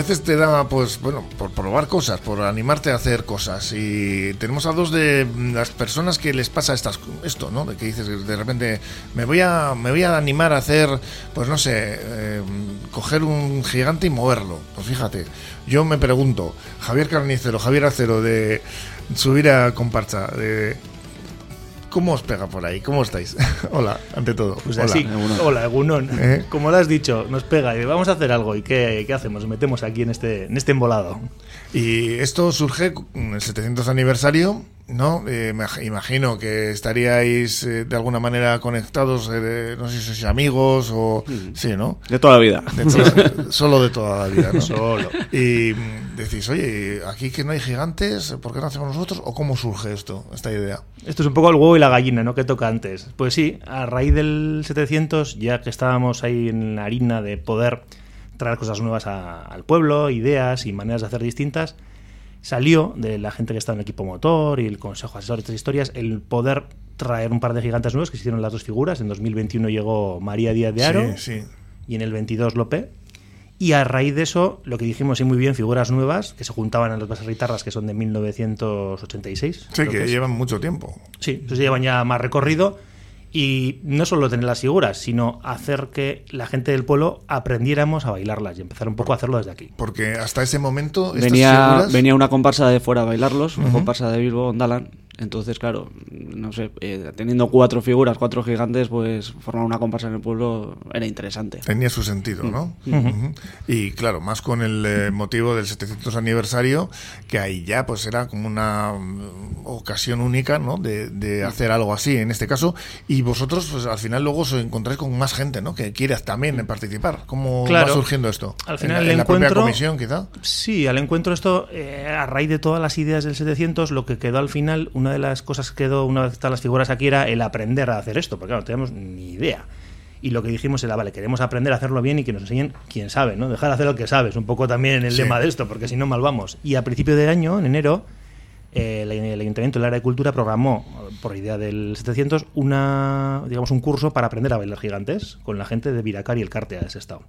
Veces te da, pues, bueno, por probar cosas, por animarte a hacer cosas. Y tenemos a dos de las personas que les pasa estas, esto, ¿no? De que dices, de repente, me voy a, me voy a animar a hacer, pues no sé, eh, coger un gigante y moverlo. Pues fíjate, yo me pregunto, Javier Carnicero, Javier Acero, de subir a comparsa, de ¿Cómo os pega por ahí? ¿Cómo estáis? hola, ante todo. Pues hola. así, hola, Egunon. ¿Eh? Como lo has dicho, nos pega y vamos a hacer algo. ¿Y qué, qué hacemos? Nos metemos aquí en este, en este embolado. Y esto surge en el 700 aniversario, ¿no? Eh, me imagino que estaríais eh, de alguna manera conectados, eh, de- no sé si sois amigos o... Sí, ¿no? De toda la vida. De toda- solo de toda la vida, ¿no? Solo. Y mm, decís, oye, aquí que no hay gigantes, ¿por qué no hacemos nosotros? ¿O cómo surge esto, esta idea? Esto es un poco el huevo y la gallina, ¿no? Que toca antes. Pues sí, a raíz del 700, ya que estábamos ahí en la harina de poder traer cosas nuevas a- al pueblo, ideas y maneras de hacer distintas, salió de la gente que está en el equipo motor y el consejo asesor de estas historias el poder traer un par de gigantes nuevos que se hicieron las dos figuras. En 2021 llegó María Díaz de Aro Sí, sí. y en el 22 Lope. Y a raíz de eso, lo que dijimos y muy bien, figuras nuevas que se juntaban en las bases ritarras que son de 1986. Sí, que llevan mucho tiempo. Sí, entonces llevan ya más recorrido y no solo tener las figuras, sino hacer que la gente del pueblo aprendiéramos a bailarlas y empezar un poco a hacerlo desde aquí. Porque hasta ese momento estas Venía, figuras... venía una comparsa de fuera a bailarlos, una comparsa de Bilbo, Ondalan. Entonces, claro, no sé, eh, teniendo cuatro figuras, cuatro gigantes, pues formar una comparsa en el pueblo era interesante. Tenía su sentido, ¿no? Ujú. Y claro, más con el eh, motivo del 700 aniversario, que ahí ya pues era como una mm, ocasión única, ¿no? De, de hacer algo así en este caso. Y vosotros, pues al final luego os encontráis con más gente, ¿no? Que quiere también participar. ¿Cómo Claro. va surgiendo esto? Al ¿En final la- el en la propia encuentro- comisión, quizá. Sí, al encuentro esto, eh, a raíz de todas las ideas del 700, lo que quedó al final, una de las cosas que quedó una están las figuras aquí era el aprender a hacer esto, porque claro, no teníamos ni idea. Y lo que dijimos era, vale, queremos aprender a hacerlo bien y que nos enseñen quien sabe, ¿no? Dejar de hacer lo que sabes, un poco también el Sí. lema de esto, porque si no, mal vamos. Y a principio de año, en enero, eh, el, el Ayuntamiento del Área de Cultura programó, por idea del 700, una, digamos, un curso para aprender a bailar gigantes con la gente de Viracar y el Carte a ese estado.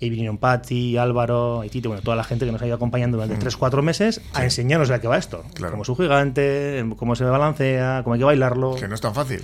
Y vinieron Patti, Álvaro, Haití, bueno, toda la gente que nos ha ido acompañando durante 3-4 meses a enseñarnos de qué va esto. Mm. Claro. Cómo es un gigante, cómo se balancea, cómo hay que bailarlo. Que no es tan fácil.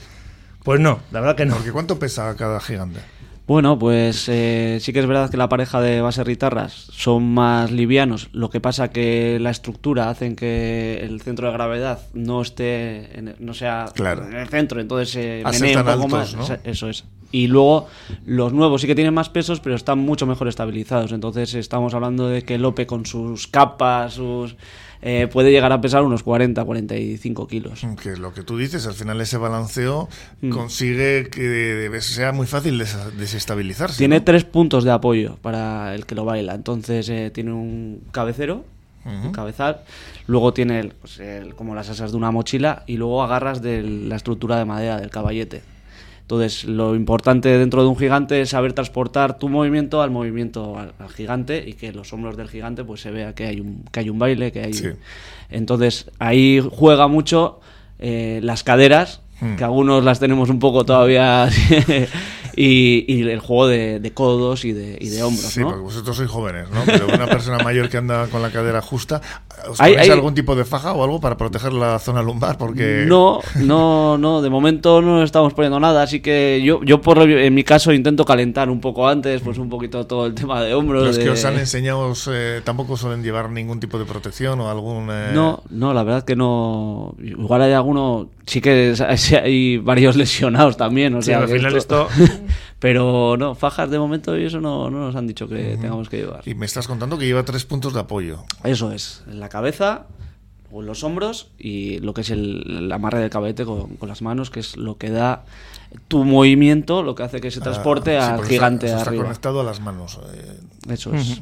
Pues no, la verdad que no. Porque ¿cuánto pesa cada gigante? Bueno, pues eh, sí que es verdad que la pareja de base ritarras son más livianos. Lo que pasa que la estructura hacen que el centro de gravedad no esté, en- no sea Claro. en el centro, entonces se menea un poco altos, más. ¿no? Eso es. Y luego los nuevos sí que tienen más pesos, pero están mucho mejor estabilizados. Entonces estamos hablando de que Lope con sus capas, sus eh, puede llegar a pesar unos 40, 45 kilos. Que lo que tú dices, al final ese balanceo Mm. consigue que sea muy fácil des- desestabilizarse. Tiene ¿no? tres puntos de apoyo para el que lo baila. Entonces eh, tiene un cabecero, Ujú. un cabezal, luego tiene el, pues, el- como las asas de una mochila y luego agarras de la estructura de madera del caballete. Entonces lo importante dentro de un gigante es saber transportar tu movimiento al movimiento al, al gigante y que los hombros del gigante pues se vea que hay un, que hay un baile, que hay... Sí. Entonces ahí juega mucho eh, las caderas, Hmm. que algunos las tenemos un poco todavía y, y el juego de, de codos y de, y de hombros, Sí, ¿no? porque vosotros sois jóvenes, ¿no? Pero una persona mayor que anda con la cadera justa, ¿os Hay- hay- algún tipo de faja o algo para proteger la zona lumbar? Porque No, no, no, de momento no estamos poniendo nada, así que yo, yo por lo- en mi caso intento calentar un poco antes, pues un poquito todo el tema de hombros. los que de- os han enseñado eh, tampoco suelen llevar ningún tipo de protección o algún... eh, No, no, la verdad que no. Igual hay alguno, sí que hay, varios lesionados también, o Sí, sea. al que final esto... Pero no, fajas de momento y eso no, no nos han dicho que tengamos que llevar. Y me estás contando que lleva tres puntos de apoyo. Eso es, en la cabeza, o en los hombros y lo que es el, el amarre del caballete con, con las manos, que es lo que da tu movimiento, lo que hace que se transporte Ah, sí, al gigante está, de está arriba. conectado a las manos. eh, Eso es.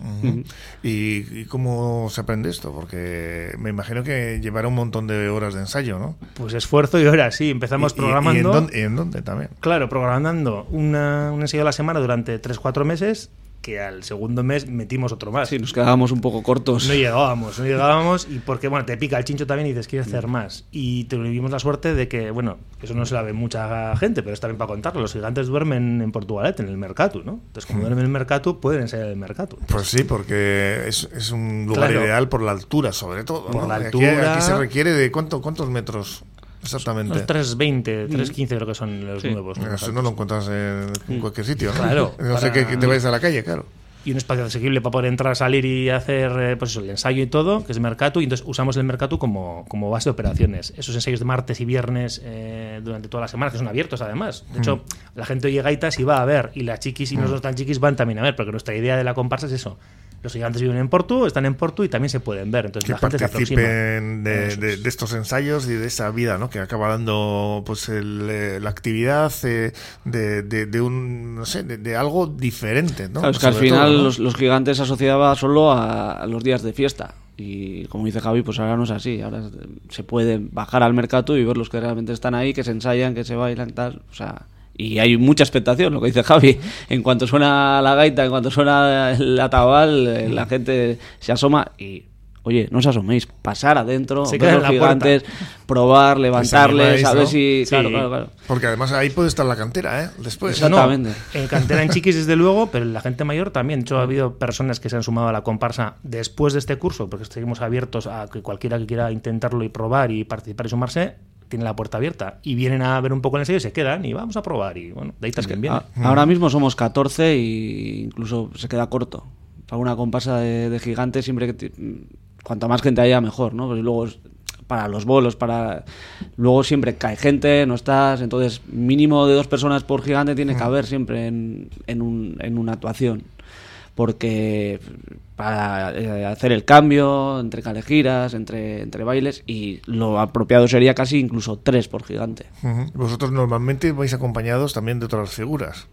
¿Y, y cómo se aprende esto? Porque me imagino que llevará un montón de horas de ensayo, ¿no? Pues esfuerzo y ahora sí, empezamos y- programando... ¿Y, en, dónde, y en dónde también? Claro, programando una, un ensayo a la semana durante 3-4 meses que al segundo mes metimos otro más. Sí, nos quedábamos un poco cortos. No llegábamos, no llegábamos y porque, bueno, te pica el chincho también y dices, quiero hacer más. Y tuvimos la suerte de que, bueno, eso no se la ve mucha gente, pero está bien para contarlo. Los gigantes duermen en Portugalete, en el Mercatu, ¿no? Entonces, como duermen en el Mercatu, pueden ensayar el Mercatu. Pues sí, porque es, es un lugar Claro. ideal por la altura, sobre todo. Por ¿no? la Aquí- altura. Aquí, se requiere de cuánto, cuántos metros exactamente. Los 3.20, 3.15 creo que son los Sí. nuevos. ¿no? Eso no lo encuentras en, en cualquier sitio. ¿no? Claro, No sé que, que te vayas a la calle, claro. y un espacio asequible para poder entrar, salir y hacer eh, pues eso, el ensayo y todo, que es Mercatu, y entonces usamos el Mercatu como, como base de operaciones. Esos ensayos de martes y viernes eh, durante toda la semana, que son abiertos además. De hecho, la gente oye gaitas y va a ver, y las chiquis y los no tan chiquis van también a ver, porque nuestra idea de la comparsa es eso. Los gigantes viven en Porto, están en Porto y también se pueden ver. Entonces Que la gente se participen de, de- de estos ensayos y de esa vida ¿no? que acaba dando pues el, eh, la actividad eh, de, de- de un no sé de, de algo diferente ¿no? Claro, es que al final todo, ¿no? los, los gigantes se asociaba solo a, a los días de fiesta. Y como dice Javi, pues ahora no es así. Ahora se puede bajar al mercado y ver los que realmente están ahí, que se ensayan, que se bailan, tal. O sea, y hay mucha expectación, lo que dice Javi. En cuanto suena la gaita, en cuanto suena el atabal, eh, la gente se asoma y. Oye, no os asoméis, pasar adentro, Se ver los puerta. probar, levantarles, animáis, a ver ¿no? si. Sí. Claro, claro, claro. porque además ahí puede estar la cantera ¿eh? después. Exactamente. No, en cantera en chiquis, desde luego, pero en la gente mayor también. De hecho, ha habido personas que se han sumado a la comparsa después de este curso, porque seguimos abiertos a que cualquiera que quiera intentarlo y probar y participar y sumarse, tiene la puerta abierta. Y vienen a ver un poco el ensayo y se quedan y vamos a probar. Y bueno, de ahí que viene. Ahora mismo somos 14 y incluso se queda corto. Para una comparsa de, de gigantes siempre que... ti- Cuanta más gente haya, mejor, ¿no? Pues luego para los bolos, para... Luego siempre cae gente, no estás... Entonces mínimo de dos personas por gigante tiene que haber siempre en, en, un- en una actuación. Porque para eh, hacer el cambio entre calejiras, entre, entre bailes y lo apropiado sería casi incluso tres por gigante. Vosotros normalmente vais acompañados también de otras figuras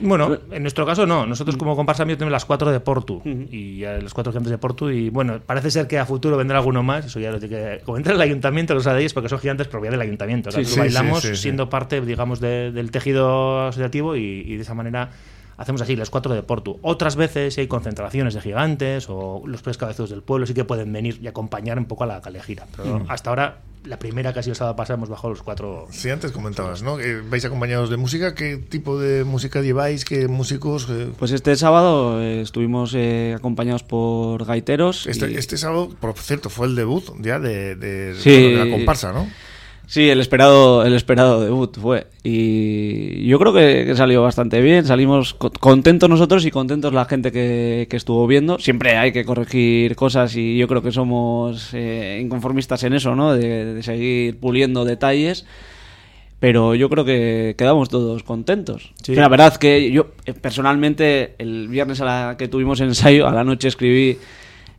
Bueno, en nuestro caso no. Nosotros como comparsa mío tenemos las cuatro de Portu. Y ya las cuatro gigantes de Portu. Y bueno, parece ser que a futuro vendrá alguno más. Eso ya lo tiene que comentar el ayuntamiento, lo sabéis, porque son gigantes propiedad del ayuntamiento. O sea, Sí, bailamos sí, sí, sí. siendo parte, digamos, de- del tejido asociativo y, y de esa manera hacemos así, las cuatro de Portu. Otras veces, si hay concentraciones de gigantes o los tres cabezudos del pueblo, sí que pueden venir y acompañar un poco a la calejira. Pero hasta ahora, la primera que ha sido el sábado pasado, hemos bajado los cuatro Sí, antes comentabas, ¿no? Que vais acompañados de música. ¿Qué tipo de música lleváis? ¿Qué músicos? Eh, Pues este sábado eh, estuvimos eh, acompañados por gaiteros. Este, y- este sábado, por cierto, fue el debut ya de, de- Sí. bueno, de la comparsa, ¿no? Sí, el esperado, el esperado debut fue. Y yo creo que, que salió bastante bien. Salimos co- contentos nosotros y contentos la gente que, que estuvo viendo. Siempre hay que corregir cosas y yo creo que somos eh, inconformistas en eso, ¿no? De, de seguir puliendo detalles. Pero yo creo que quedamos todos contentos. Sí. La verdad que yo eh, personalmente el viernes a la que tuvimos ensayo, a la noche escribí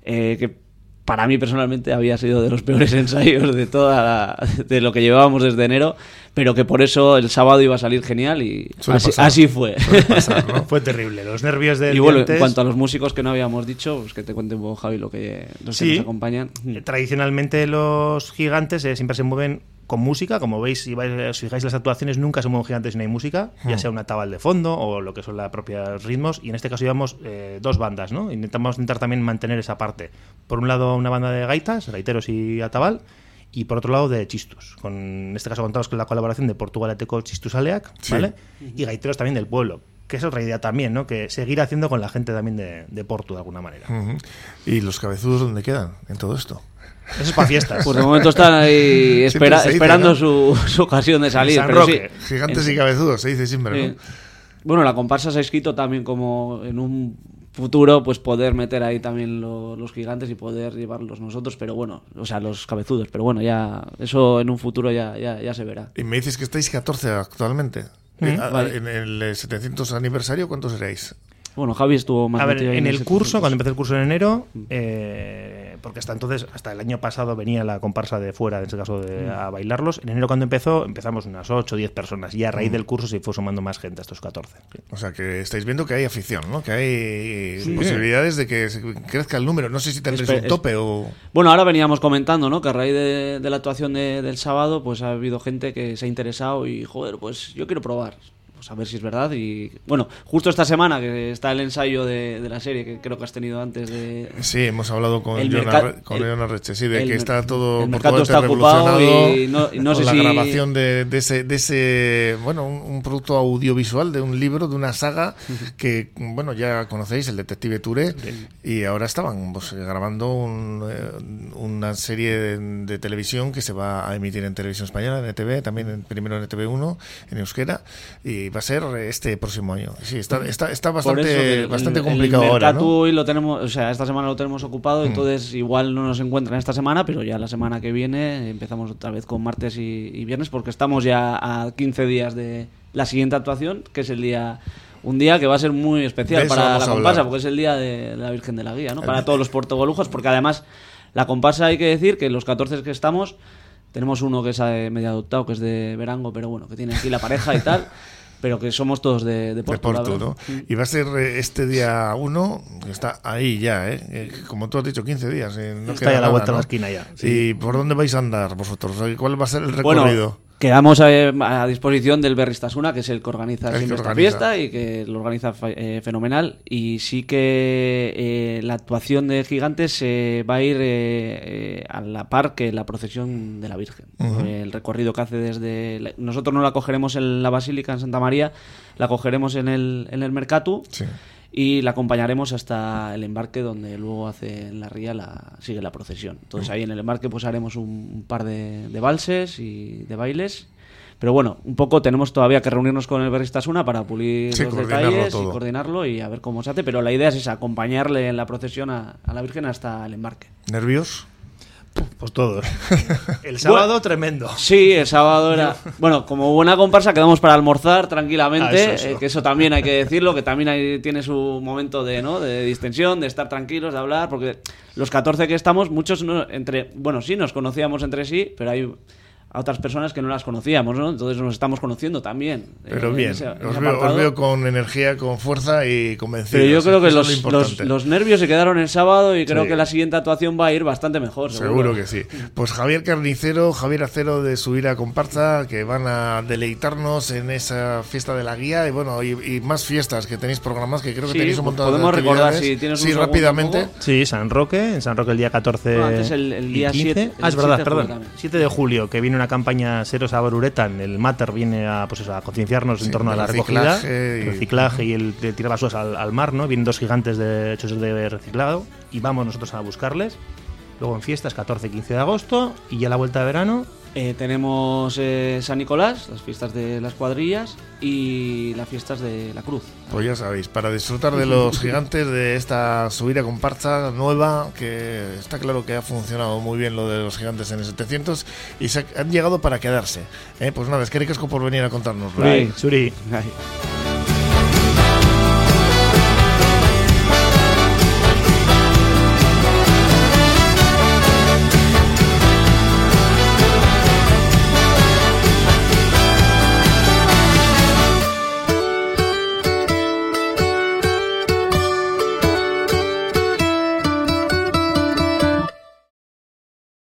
eh, que para mí personalmente había sido de los peores ensayos de toda la- de lo que llevábamos desde enero, pero que por eso el sábado iba a salir genial y así, fue. Suele pasar, ¿no? Fue terrible. Los nervios del y bueno, en cuanto a los músicos que no habíamos dicho, pues que te cuente un poco Javi lo que los que Sí. nos acompañan. Eh, Tradicionalmente los gigantes eh, siempre se mueven con música, como veis, si vais, os fijáis las actuaciones, nunca se mueven gigantes si no hay música, ya sea una tabal de fondo o lo que son los propios ritmos, y en este caso llevamos eh, dos bandas, ¿no? Intentamos intentar también mantener esa parte. Por un lado una banda de gaitas, gaiteros y atabal, y por otro lado de chistus. Con, en este caso contamos con la colaboración de Portugaleteco Chistus Aleac, Sí. ¿vale? Y gaiteros también del pueblo, que es otra idea también, ¿no? Que seguir haciendo con la gente también de, de Porto de alguna manera. ¿Y los cabezudos dónde quedan en todo esto? Eso es para fiestas. Pues de momento están ahí espera- se dice, esperando ¿no? su, su ocasión de salir. San pero sí, Roque. Gigantes en- y cabezudos, se dice siempre, Sí. ¿no? Bueno, la comparsa se ha escrito también como en un futuro pues poder meter ahí también lo- los gigantes y poder llevarlos nosotros, pero bueno, o sea, los cabezudos, pero bueno, ya eso en un futuro ya, ya, ya se verá. Y me dices que estáis 14 actualmente. Eh, a- vale. En el eh, 700 aniversario, ¿cuántos seréis? Bueno, Javi estuvo más A ver, en el curso, cuando empecé el curso en enero, eh, porque hasta entonces, hasta el año pasado venía la comparsa de fuera, en este caso, de, a bailarlos. En enero cuando empezó, empezamos unas 8 o 10 personas. Y a raíz del curso se fue sumando más gente, a estos 14. O sea, que estáis viendo que hay afición, ¿no? Que hay posibilidades de que se crezca el número. No sé si tendréis Espe- un tope o... Bueno, ahora veníamos comentando, ¿no? Que a raíz de, de la actuación de- del sábado, pues ha habido gente que se ha interesado y, joder, pues yo quiero probar. A ver si es verdad. Y bueno, justo esta semana que está el ensayo de, de la serie que creo que has tenido antes de. Sí, hemos hablado con León Arreche, sí, de el que está todo el por mercado todas está partes ocupado revolucionado y no- y no sé la si- grabación de, de ese, de ese, bueno, un, un producto audiovisual de un libro, de una saga que, bueno, ya conocéis, el detective Touré, y ahora estaban pues, grabando un, eh, una serie de, de televisión que se va a emitir en televisión española, en ETV, también en, primero en ETV1, en euskera, y va a ser este próximo año. Sí, está, está, está Por eso bastante, que el- bastante el complicado ahora, ¿no? Mm. hoy lo tenemos, o sea, esta semana lo tenemos ocupado, entonces igual no nos encuentran esta semana, pero ya la semana que viene empezamos otra vez con martes y, y viernes porque estamos ya a 15 días de la siguiente actuación, que es el día un día que va a ser muy especial para la comparsa, porque es el día de la Virgen de la Guía, ¿no? Para todos los portogolujos, porque además la comparsa hay que decir que los 14 que estamos tenemos uno que es medio adoptado, que es de Verango, pero bueno, que tiene aquí la pareja y tal, pero que somos todos de, de Porto. Y va a ser eh, este día 1, que está ahí ya, ¿eh? Eh, Como tú has dicho, 15 días. eh, no Está queda ya a la nada, vuelta de ¿no? la esquina ya, sí. ¿Y por dónde vais a andar vosotros? ¿Cuál va a ser el Bueno, recorrido? Quedamos eh, a disposición del Berristasuna, que es el que organiza El que siempre esta fiesta y que lo organiza eh, fenomenal. Y sí que eh, la actuación de Gigantes eh, va a ir eh, eh, a la par que la procesión de la Virgen. Eh, El recorrido que hace desde... la- Nosotros no la cogeremos en la Basílica, en Santa María, la cogeremos en el, en el Mercatu. Sí. Y la acompañaremos hasta el embarque donde luego hace en la ría la, sigue la procesión. Entonces ahí en el embarque pues haremos un, un par de, de valses y de bailes. Pero bueno, un poco tenemos todavía que reunirnos con el Berristasuna para pulir Sí, los detalles todo. y coordinarlo y a ver cómo se hace. Pero la idea es esa, acompañarle en la procesión a, a la Virgen hasta el embarque. ¿Nervios? Pues todos. El sábado, tremendo. Sí, el sábado era. Bueno, como buena comparsa quedamos para almorzar tranquilamente, Ah, eso, eso. eh, que eso también hay que decirlo, que también hay- tiene su momento de, ¿no? de distensión, de estar tranquilos, de hablar, porque los 14 que estamos, muchos no, entre, bueno, sí, nos conocíamos entre sí, pero hay a otras personas que no las conocíamos, ¿no? Entonces nos estamos conociendo también. eh, Pero en bien, ese- os, veo, os veo con energía, con fuerza y convencidos. Pero yo creo que los, lo los, nervios se quedaron el sábado y creo Sí. que la siguiente actuación va a ir bastante mejor. Seguro que sí. Pues Javier Carnicero, Javier Acero de Subir a Comparsa, que van a deleitarnos en esa fiesta de la guía y bueno, y, y más fiestas que tenéis programadas, que creo que Sí, tenéis un pues montón de podemos recordar si tienes un Sí, rápidamente. un. Sí, San Roque, en San Roque el día 14 No, antes el- el y día 15. 7, ah, es verdad, 7 de julio perdón. también. 7 de julio, que viene una campaña Seros a Borureta, el Mater viene a, pues eso, a concienciarnos Sí, en torno a la recogida, reciclaje y- reciclaje y el de tirar basuras al, al mar, ¿no? Vienen dos gigantes de hechos de reciclado y vamos nosotros a buscarles. Luego en fiestas 14 y 15 de agosto y ya la vuelta de verano. Eh, tenemos eh, San Nicolás, las fiestas de las cuadrillas y las fiestas de la Cruz. Pues ya sabéis, para disfrutar de los gigantes de esta subida comparsa nueva, que está claro que ha funcionado muy bien lo de los gigantes en el 700 y se han llegado para quedarse. ¿eh? Pues nada, es que ricasco por venir a contárnoslo. Suri.